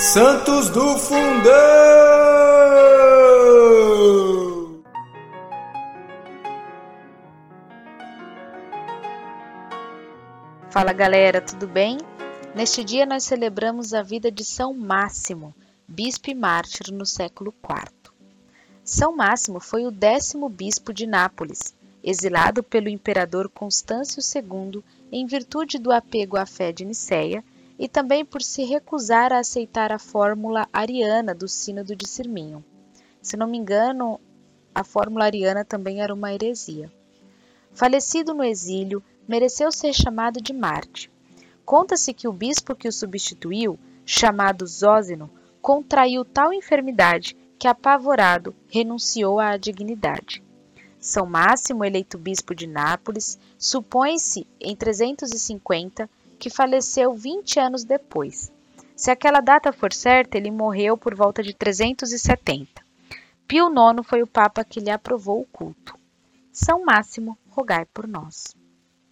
Santos do Fundão! Fala galera, tudo bem? Neste dia nós celebramos a vida de São Máximo, bispo e mártir no século IV. São Máximo foi o décimo bispo de Nápoles, exilado pelo imperador Constâncio II em virtude do apego à fé de Nicéia e também por se recusar a aceitar a fórmula ariana do Sínodo de Sirminho. Se não me engano, a fórmula ariana também era uma heresia. Falecido no exílio, mereceu ser chamado de Marte. Conta-se que o bispo que o substituiu, chamado Zósino, contraiu tal enfermidade que, apavorado, renunciou à dignidade. São Máximo, eleito bispo de Nápoles, supõe-se em 350 que faleceu 20 anos depois. Se aquela data for certa, ele morreu por volta de 370. Pio IX foi o papa que lhe aprovou o culto. São Máximo, rogai por nós.